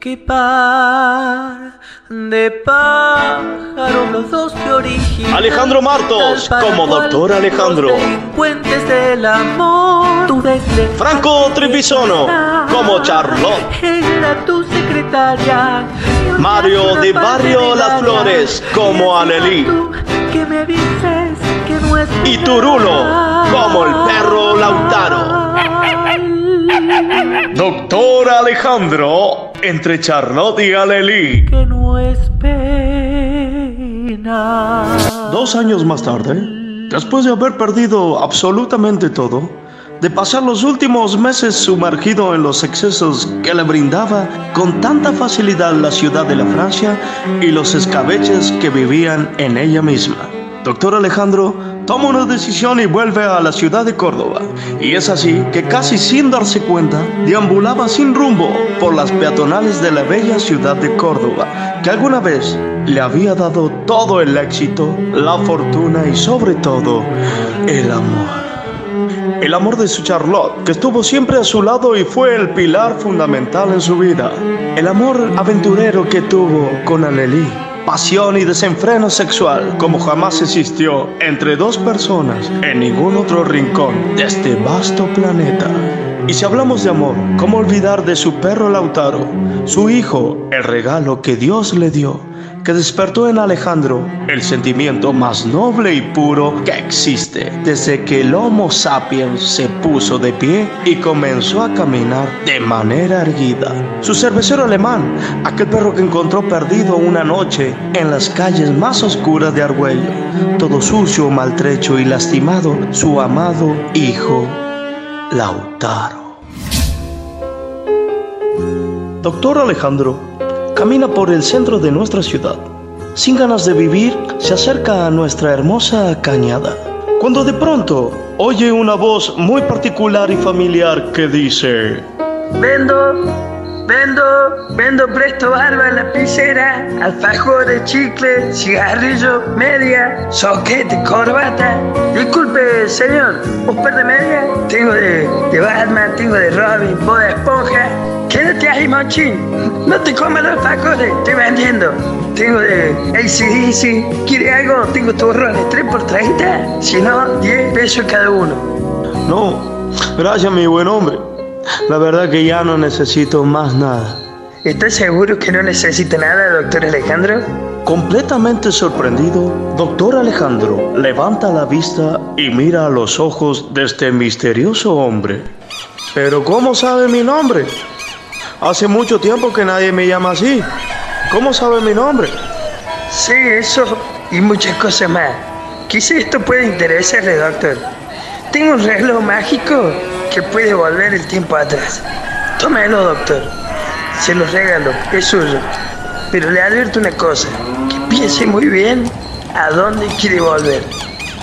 Que par de pájaros los dos se originan. Alejandro Martos como Doctor Alejandro. Delincuentes del amor. Tu Franco Tripisono como Charlotte. Era tu secretaria. Mario de Barrio Las Flores como Alelí. Que me dices que no es Y Turulo Alejandro entre Charlotte y Alelí. Que no es pena. Dos años más tarde, después de haber perdido absolutamente todo, de pasar los últimos meses sumergido en los excesos que le brindaba con tanta facilidad la ciudad de la Francia y los escabeches que vivían en ella misma. Doctor Alejandro toma una decisión y vuelve a la ciudad de Córdoba. Y es así que casi sin darse cuenta, deambulaba sin rumbo por las peatonales de la bella ciudad de Córdoba, que alguna vez le había dado todo el éxito, la fortuna y sobre todo el amor. El amor de su Charlotte, que estuvo siempre a su lado y fue el pilar fundamental en su vida. El amor aventurero que tuvo con Alelí. Pasión y desenfreno sexual como jamás existió entre dos personas en ningún otro rincón de este vasto planeta. Y si hablamos de amor, ¿cómo olvidar de su perro Lautaro, su hijo, el regalo que Dios le dio? que despertó en Alejandro el sentimiento más noble y puro que existe desde que el Homo sapiens se puso de pie y comenzó a caminar de manera erguida. Su cervecero alemán, aquel perro que encontró perdido una noche en las calles más oscuras de Argüello, todo sucio, maltrecho y lastimado, su amado hijo Lautaro. Doctor Alejandro camina por el centro de nuestra ciudad. Sin ganas de vivir, se acerca a nuestra hermosa cañada. Cuando de pronto oye una voz muy particular y familiar que dice... Vendo, vendo, vendo presto barba, lapicera, alfajores, chicle, cigarrillo, media, soquete, corbata. Disculpe, señor, ¿un par de media? Tengo de, de Batman, tengo de Robin, de esponja. Quédate ahí, mochín. No te comas los alfajores, estoy vendiendo. Tengo de ACDC. ¿Quiere algo? Tengo turrones, 3 por 30. Si no, 10 pesos cada uno. No, gracias, mi buen hombre. La verdad que ya no necesito más nada. ¿Estás seguro que no necesita nada, doctor Alejandro? Completamente sorprendido, doctor Alejandro levanta la vista y mira a los ojos de este misterioso hombre. Pero ¿cómo sabe mi nombre? Hace mucho tiempo que nadie me llama así. ¿Cómo sabe mi nombre? Sí, eso y muchas cosas más. Quizá esto puede interesarle, doctor. Tengo un reloj mágico que puede volver el tiempo atrás. Tómelo, doctor. Se lo regalo, es suyo. Pero le advierto una cosa, que piense muy bien a dónde quiere volver.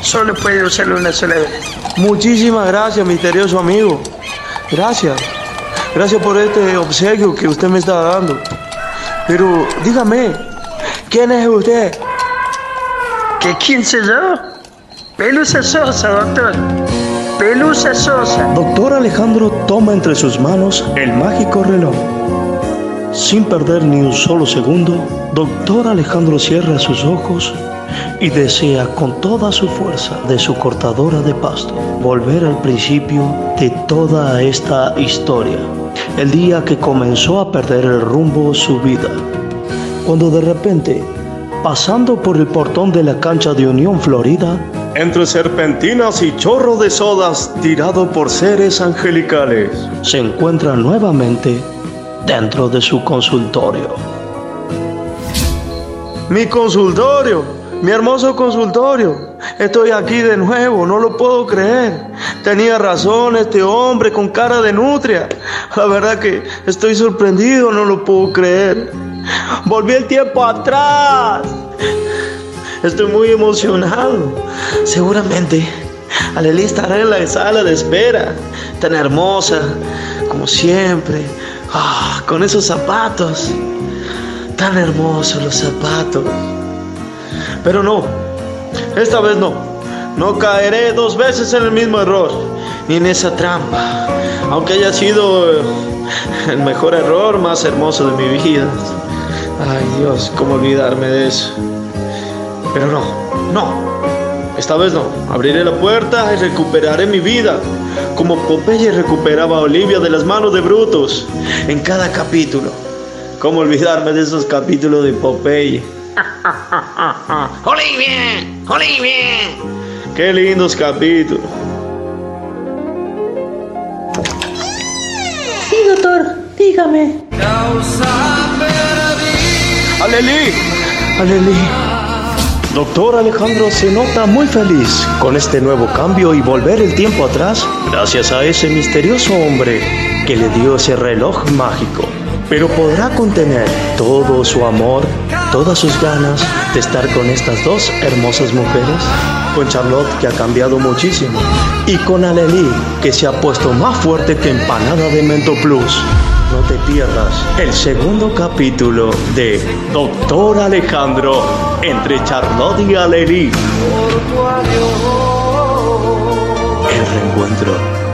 Solo puede usarlo una sola vez. Muchísimas gracias, misterioso amigo. Gracias. Gracias por este obsequio que usted me está dando. Pero dígame, ¿quién es usted? ¿Que quién soy yo? Pelusa Sosa, doctor. Pelusa Sosa. Doctor Alejandro toma entre sus manos el mágico reloj. Sin perder ni un solo segundo, Doctor Alejandro cierra sus ojos y desea con toda su fuerza de su cortadora de pasto volver al principio de toda esta historia el día que comenzó a perder el rumbo su vida, cuando de repente, pasando por el portón de la cancha de Unión Florida, entre serpentinas y chorro de sodas tirado por seres angelicales, se encuentra nuevamente dentro de su consultorio. Mi consultorio, mi hermoso consultorio. Estoy aquí de nuevo, no lo puedo creer. Tenía razón este hombre con cara de nutria. La verdad que estoy sorprendido, no lo puedo creer. Volví el tiempo atrás. Estoy muy emocionado. Seguramente Aleli estará en la sala de espera, tan hermosa como siempre, ah, con esos zapatos, tan hermosos los zapatos. Pero no, esta vez no. No caeré dos veces en el mismo error, ni en esa trampa. Aunque haya sido El mejor error más hermoso de mi vida. Ay Dios, ¿cómo olvidarme de eso? Pero no, no. Esta vez no. Abriré la puerta y recuperaré mi vida. Como Popeye recuperaba a Olivia de las manos de Brutus en cada capítulo. ¿Cómo olvidarme de esos capítulos de Popeye? ¡Olivia! ¡Olivia! Qué lindos capítulos. Sí, doctor, dígame. ¡Aleli! ¡Aleli! Doctor Alejandro se nota muy feliz con este nuevo cambio y volver el tiempo atrás gracias a ese misterioso hombre que le dio ese reloj mágico. Pero podrá contener todo su amor, todas sus ganas de estar con estas dos hermosas mujeres. Con Charlotte que ha cambiado muchísimo y con Aleli que se ha puesto más fuerte que empanada de Mento Plus. No te pierdas el segundo capítulo de Doctor Alejandro entre Charlotte y Aleli. El reencuentro.